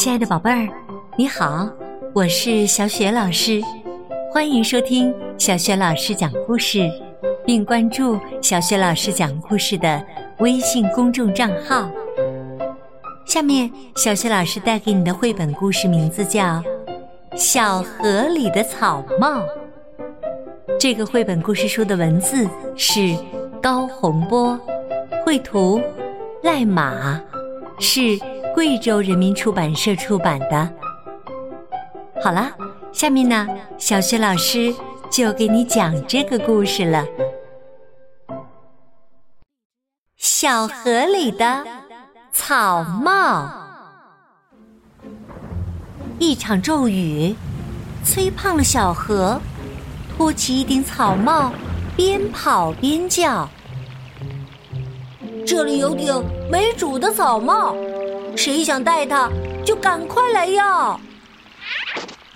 亲爱的宝贝儿，你好，我是小雪老师，欢迎收听小雪老师讲故事，并关注小雪老师讲故事的微信公众账号。下面，小雪老师带给你的绘本故事名字叫《小河里的草帽》。这个绘本故事书的文字是高洪波，绘图赖马，是。贵州人民出版社出版的。好了，下面呢，小雪老师就给你讲这个故事了。小河里的草帽，一场骤雨催胖了小河，托起一顶草帽，边跑边叫：“这里有顶没主的草帽。”谁想带它，就赶快来要！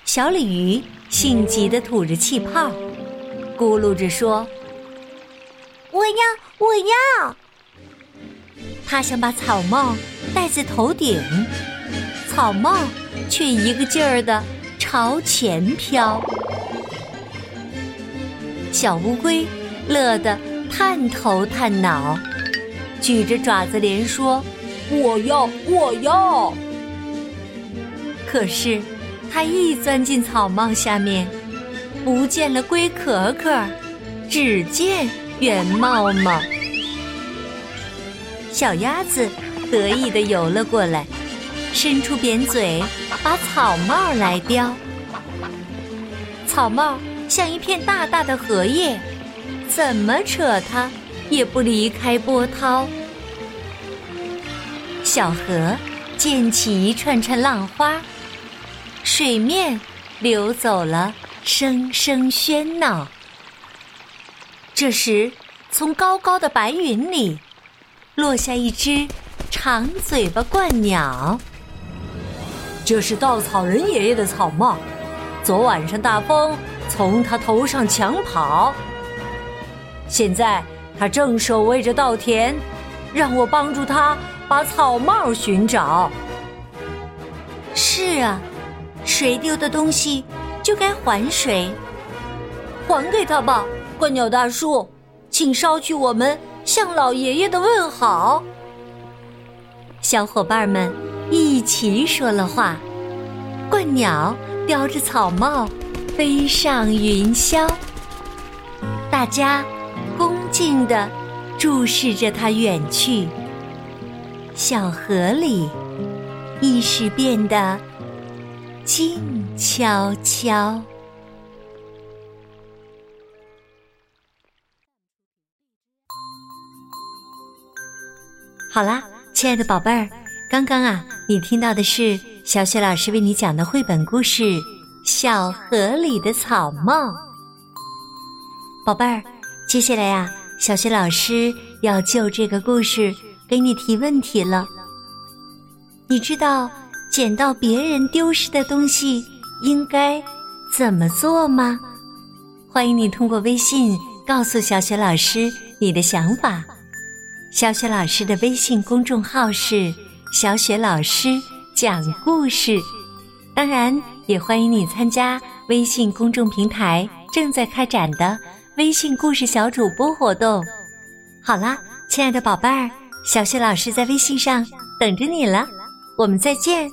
小鲤鱼性急的吐着气泡，咕噜着说：“我要，我要！”他想把草帽戴在头顶，草帽却一个劲儿的朝前飘。小乌龟乐得探头探脑，举着爪子连说。我要，我要。可是，他一钻进草帽下面，不见了龟壳壳，只见圆帽帽。小鸭子得意的游了过来，伸出扁嘴，把草帽来叼。草帽像一片大大的荷叶，怎么扯它也不离开波涛。小河溅起一串串浪花，水面流走了声声喧闹。这时，从高高的白云里落下一只长嘴巴鹳鸟。这是稻草人爷爷的草帽，昨晚上大风从他头上抢跑，现在他正守卫着稻田，让我帮助他。把草帽寻找。是啊，谁丢的东西就该还谁，还给他吧，鹳鸟大叔，请捎去我们向老爷爷的问好。小伙伴们一起说了话，鹳鸟叼着草帽飞上云霄，大家恭敬的注视着它远去。小河里，一时变得静悄悄。好啦，亲爱的宝贝儿，刚刚啊，你听到的是小雪老师为你讲的绘本故事《小河里的草帽》。宝贝儿，接下来呀，小雪老师要就这个故事。给你提问题了，你知道捡到别人丢失的东西应该怎么做吗？欢迎你通过微信告诉小雪老师你的想法。小雪老师的微信公众号是“小雪老师讲故事”，当然也欢迎你参加微信公众平台正在开展的微信故事小主播活动。好啦，亲爱的宝贝儿。小雪老师在微信上等着你了，我们再见。